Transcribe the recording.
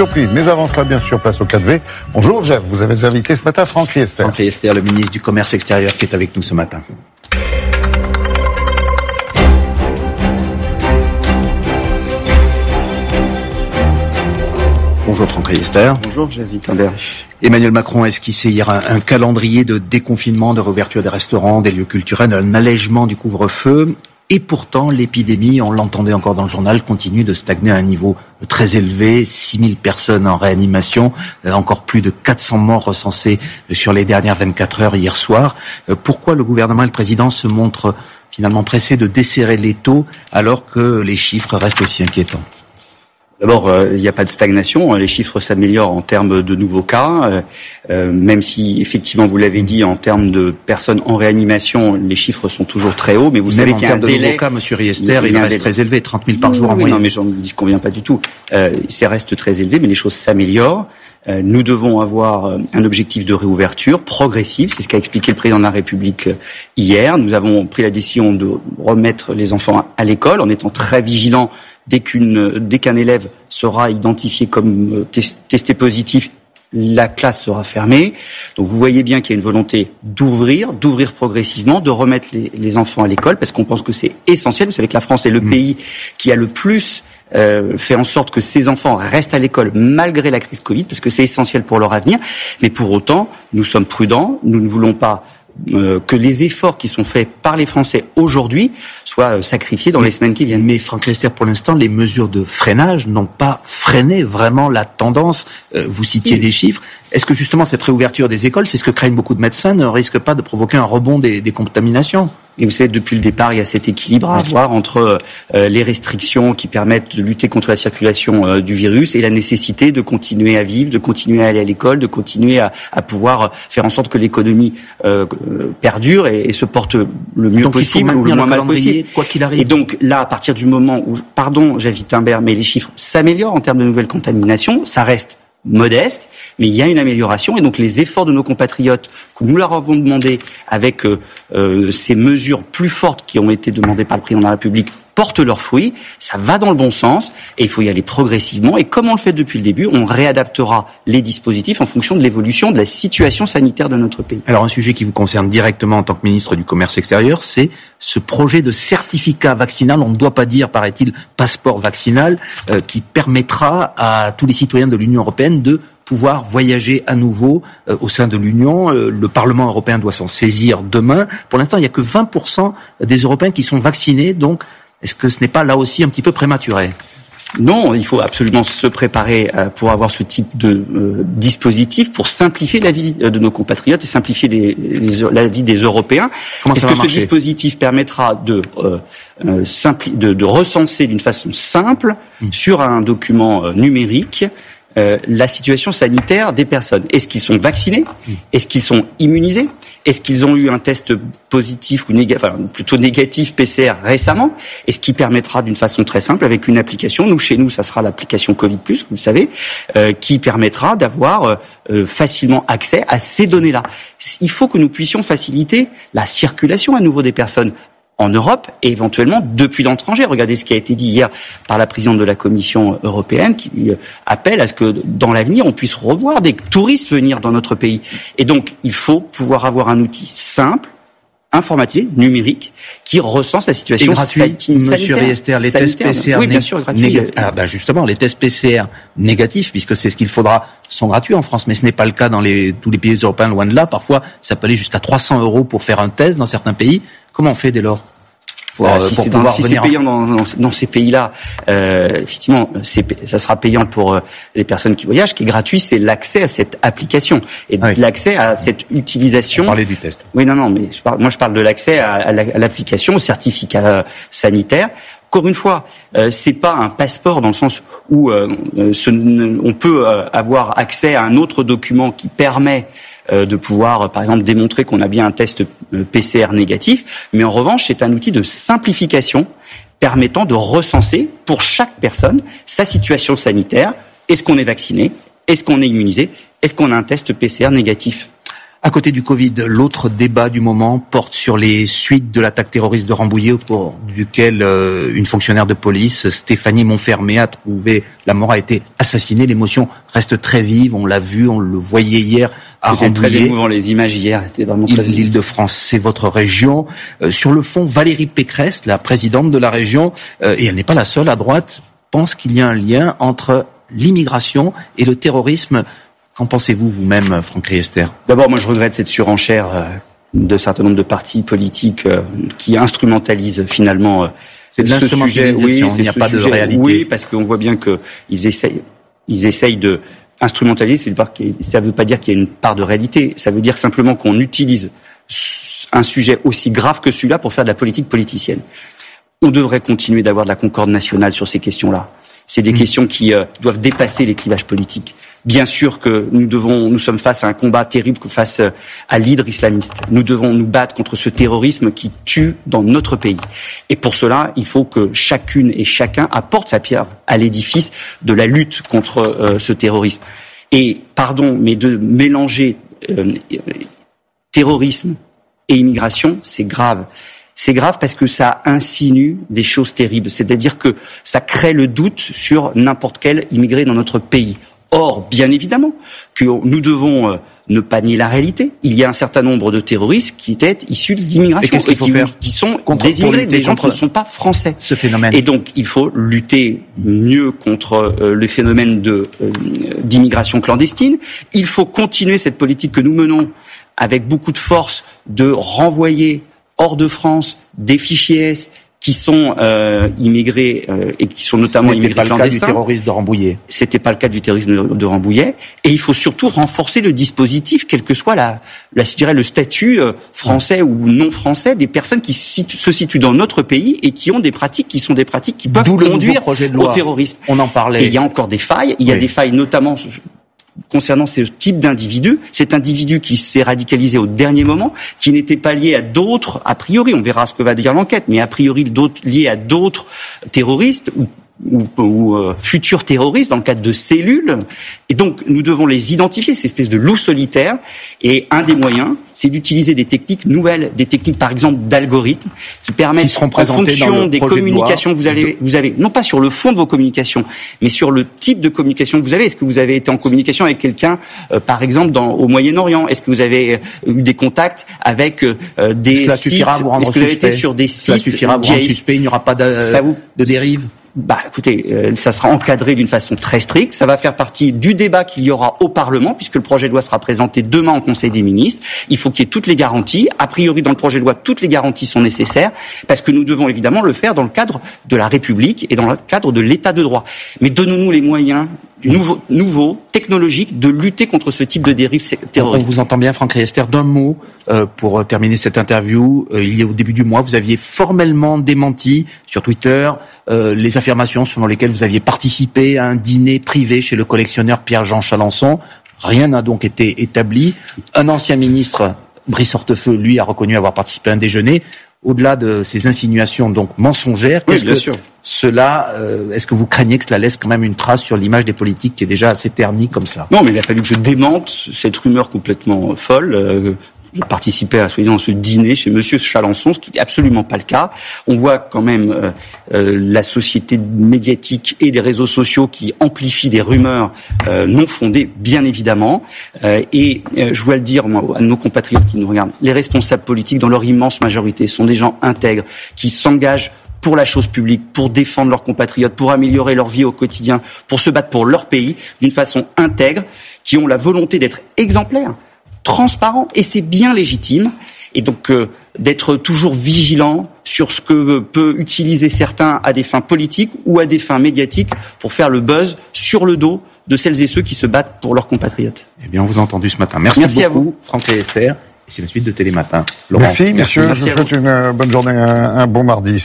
Surpris, mais avant cela, bien sûr, place au 4V. Bonjour, Jeff. Vous avez invité ce matin Franck Riester. Franck Riester, le ministre du Commerce extérieur, qui est avec nous ce matin. Bonjour Franck Riester. Bonjour Jeff Wittenberg. Emmanuel Macron a esquissé hier un, un, calendrier de déconfinement, de réouverture des restaurants, des lieux culturels, un allègement du couvre-feu. Et pourtant, l'épidémie, on l'entendait encore dans le journal, continue de stagner à un niveau très élevé. 6000 personnes en réanimation, encore plus de 400 morts recensés sur les dernières 24 heures hier soir. Euh, pourquoi le gouvernement et le président se montrent finalement pressés de desserrer les taux alors que les chiffres restent aussi inquiétants? D'abord, euh, il n'y a pas de stagnation. Hein. Les chiffres s'améliorent en termes de nouveaux cas, euh, euh, même si effectivement, vous l'avez dit, en termes de personnes en réanimation, les chiffres sont toujours très hauts. Mais vous savez qu'il y a un de délai. Nouveaux cas, Monsieur Riester, il, il reste très élevé, 30 000 par jour en moyenne. Non, mais j'en dis qu'on vient pas du tout. Euh, ça reste très élevé, mais les choses s'améliorent. Nous devons avoir un objectif de réouverture progressive. C'est ce qu'a expliqué le président de la République hier. Nous avons pris la décision de remettre les enfants à l'école en étant très vigilants dès qu'une dès qu'un élève sera identifié comme testé positif, la classe sera fermée. Donc vous voyez bien qu'il y a une volonté d'ouvrir, d'ouvrir progressivement, de remettre les, les enfants à l'école, parce qu'on pense que c'est essentiel. Vous savez que la France est le mmh. pays qui a le plus euh, fait en sorte que ces enfants restent à l'école malgré la crise Covid, parce que c'est essentiel pour leur avenir. Mais pour autant, nous sommes prudents, nous ne voulons pas euh, que les efforts qui sont faits par les Français aujourd'hui soient euh, sacrifiés dans mais, les semaines qui viennent. Mais Franck Lester, pour l'instant, les mesures de freinage n'ont pas freiné vraiment la tendance. Euh, vous citiez oui. des chiffres. Est-ce que justement cette réouverture des écoles, c'est ce que craignent beaucoup de médecins, ne risque pas de provoquer un rebond des, des contaminations? Et vous savez, depuis le départ, il y a cet équilibre à avoir entre euh, les restrictions qui permettent de lutter contre la circulation euh, du virus et la nécessité de continuer à vivre, de continuer à aller à l'école, de continuer à, à, pouvoir faire en sorte que l'économie euh, perdure et, et, se porte le mieux donc, possible ou le moins mal possible. Quoi qu'il arrive. Et donc là, à partir du moment où, pardon, j'invite Imbert, mais les chiffres s'améliorent en termes de nouvelles contaminations, ça reste modeste, mais il y a une amélioration. Et donc les efforts de nos compatriotes que nous leur avons demandé avec euh, euh, ces mesures plus fortes qui ont été demandées par le président de la République portent leurs fruits, ça va dans le bon sens et il faut y aller progressivement et comme on le fait depuis le début, on réadaptera les dispositifs en fonction de l'évolution de la situation sanitaire de notre pays. Alors un sujet qui vous concerne directement en tant que ministre du Commerce extérieur, c'est ce projet de certificat vaccinal, on ne doit pas dire, paraît-il, passeport vaccinal, euh, qui permettra à tous les citoyens de l'Union européenne de pouvoir voyager à nouveau euh, au sein de l'Union. Euh, le Parlement européen doit s'en saisir demain. Pour l'instant, il n'y a que 20% des Européens qui sont vaccinés, donc est-ce que ce n'est pas là aussi un petit peu prématuré non, il faut absolument se préparer pour avoir ce type de euh, dispositif pour simplifier la vie de nos compatriotes et simplifier les, les, la vie des Européens. Est-ce que ce dispositif permettra de, euh, euh, de, de recenser d'une façon simple mmh. sur un document euh, numérique euh, la situation sanitaire des personnes? Est-ce qu'ils sont vaccinés? Est-ce qu'ils sont immunisés? Est-ce qu'ils ont eu un test positif ou négatif, plutôt négatif PCR récemment Et ce qui permettra d'une façon très simple, avec une application, nous chez nous, ça sera l'application Covid+, vous le savez, euh, qui permettra d'avoir euh, facilement accès à ces données-là. Il faut que nous puissions faciliter la circulation à nouveau des personnes en Europe et éventuellement depuis l'étranger. Regardez ce qui a été dit hier par la présidente de la Commission européenne qui appelle à ce que dans l'avenir on puisse revoir des touristes venir dans notre pays. Et donc il faut pouvoir avoir un outil simple informatisé, numérique, qui recense la situation et gratuit, Monsieur Riester, les tests PCR oui, bien sûr, gratuit. Ah, ben justement, les tests PCR négatifs, puisque c'est ce qu'il faudra, sont gratuits en France, mais ce n'est pas le cas dans les, tous les pays européens, loin de là. Parfois, ça peut aller jusqu'à 300 euros pour faire un test dans certains pays. Comment on fait dès lors pour, euh, si c'est si c'est payant dans, dans, dans ces pays-là, euh, effectivement, ça sera payant pour euh, les personnes qui voyagent. Ce qui est gratuit, c'est l'accès à cette application et oui. l'accès à cette utilisation. Parler du test. Oui, non, non, mais je parle, moi je parle de l'accès à, à l'application, au certificat sanitaire. Encore une fois, euh, c'est pas un passeport dans le sens où euh, ce, on peut avoir accès à un autre document qui permet de pouvoir, par exemple, démontrer qu'on a bien un test PCR négatif. Mais en revanche, c'est un outil de simplification permettant de recenser pour chaque personne sa situation sanitaire. Est-ce qu'on est vacciné? Est-ce qu'on est immunisé? Est-ce qu'on a un test PCR négatif? À côté du Covid, l'autre débat du moment porte sur les suites de l'attaque terroriste de Rambouillet, au cours duquel euh, une fonctionnaire de police, Stéphanie Montfermé, a trouvé la mort, a été assassinée. L'émotion reste très vive. On l'a vu, on le voyait hier à Rambouillet. très émouvant. Les images hier étaient vraiment très L'île de France, c'est votre région. Euh, sur le fond, Valérie Pécresse, la présidente de la région, euh, et elle n'est pas la seule à droite, pense qu'il y a un lien entre l'immigration et le terrorisme Qu'en pensez-vous vous-même, Franck Riester? D'abord, moi je regrette cette surenchère euh, de certain nombre de partis politiques euh, qui instrumentalisent finalement euh, c'est de ce sujet. Oui, il n'y a pas de réalité. Oui, parce qu'on voit bien qu'ils essayent, ils essayent de instrumentaliser. Ça ne veut pas dire qu'il y a une part de réalité. Ça veut dire simplement qu'on utilise un sujet aussi grave que celui-là pour faire de la politique politicienne. On devrait continuer d'avoir de la concorde nationale sur ces questions-là. C'est des mmh. questions qui doivent dépasser les clivages politiques. Bien sûr que nous devons, nous sommes face à un combat terrible face euh, à l'hydre islamiste. Nous devons nous battre contre ce terrorisme qui tue dans notre pays. Et pour cela, il faut que chacune et chacun apporte sa pierre à l'édifice de la lutte contre euh, ce terrorisme. Et pardon, mais de mélanger euh, terrorisme et immigration, c'est grave. C'est grave parce que ça insinue des choses terribles. C'est-à-dire que ça crée le doute sur n'importe quel immigré dans notre pays. Or, bien évidemment, que nous devons euh, ne pas nier la réalité. Il y a un certain nombre de terroristes qui étaient issus de l'immigration et, qui, qui, sont des immigrés, des gens qui ne sont pas français. Ce phénomène. Et donc, il faut lutter mieux contre euh, le phénomène de euh, d'immigration clandestine. Il faut continuer cette politique que nous menons avec beaucoup de force de renvoyer hors de France des fichiers S qui sont euh, immigrés euh, et qui sont notamment immigrés pas le cas du terrorisme de Rambouillet. C'était pas le cas du terrorisme de, Rambouillet. Et il faut surtout renforcer le dispositif, quel que soit la, la je dirais, le statut euh, français ou non français des personnes qui se situent dans notre pays et qui ont des pratiques qui sont des pratiques qui peuvent conduire au terrorisme. On en parlait. Et il y a encore des failles. Il y a des failles notamment concernant ce type d'individu, cet individu qui s'est radicalisé au dernier moment, qui n'était pas lié à d'autres, a priori, on verra ce que va dire l'enquête, mais a priori liés à d'autres terroristes ou ou, ou euh, futurs terroristes dans le cadre de cellules. Et donc, nous devons les identifier, ces espèces de loups solitaires. Et un des moyens, c'est d'utiliser des techniques nouvelles, des techniques, par exemple, d'algorithmes, qui permettent, en fonction des communications que vous avez, vous avez, non pas sur le fond de vos communications, mais sur le type de communication que vous avez. Est-ce que vous avez été en communication avec quelqu'un, euh, par exemple, dans, au Moyen-Orient? Est-ce que vous avez euh, eu des contacts avec des Cela sites? Est-ce que vous avez été sur des sites suffira vous rendre suspect, il n'y aura pas de, de dérive? Bah, écoutez, euh, ça sera encadré d'une façon très stricte. Ça va faire partie du débat qu'il y aura au Parlement, puisque le projet de loi sera présenté demain au Conseil des ministres. Il faut qu'il y ait toutes les garanties. A priori, dans le projet de loi, toutes les garanties sont nécessaires, parce que nous devons évidemment le faire dans le cadre de la République et dans le cadre de l'État de droit. Mais donnons-nous les moyens nouveaux, nouveau, technologiques de lutter contre ce type de dérive terroriste. On vous entend bien, Franck Riester. D'un mot, euh, pour terminer cette interview, euh, il y a au début du mois, vous aviez formellement démenti sur Twitter euh, les affirmations selon lesquelles vous aviez participé à un dîner privé chez le collectionneur Pierre-Jean Chalençon. Rien n'a donc été établi. Un ancien ministre, Brice Hortefeux, lui, a reconnu avoir participé à un déjeuner au-delà de ces insinuations donc mensongères, qu'est-ce que cela, euh, est-ce que vous craignez que cela laisse quand même une trace sur l'image des politiques qui est déjà assez ternie comme ça? Non, mais il a fallu que je démente cette rumeur complètement folle. Euh, je participais à ce dîner chez Monsieur Chalençon, ce qui n'est absolument pas le cas. On voit quand même euh, la société médiatique et des réseaux sociaux qui amplifient des rumeurs non fondées, bien évidemment. et je dois le dire à nos compatriotes qui nous regardent, les responsables politiques, dans leur immense majorité, sont des gens intègres qui s'engagent pour la chose publique, pour défendre leurs compatriotes, pour améliorer leur vie au quotidien, pour se battre pour leur pays d'une façon intègre, qui ont la volonté d'être exemplaires transparent et c'est bien légitime. Et donc euh, d'être toujours vigilant sur ce que peut utiliser certains à des fins politiques ou à des fins médiatiques pour faire le buzz sur le dos de celles et ceux qui se battent pour leurs compatriotes. Eh bien, on vous a entendu ce matin. Merci, Merci beaucoup, à vous, Franck et Esther. Et c'est la suite de Télématin. Laurent, merci, monsieur. je vous souhaite une bonne journée, un bon mardi.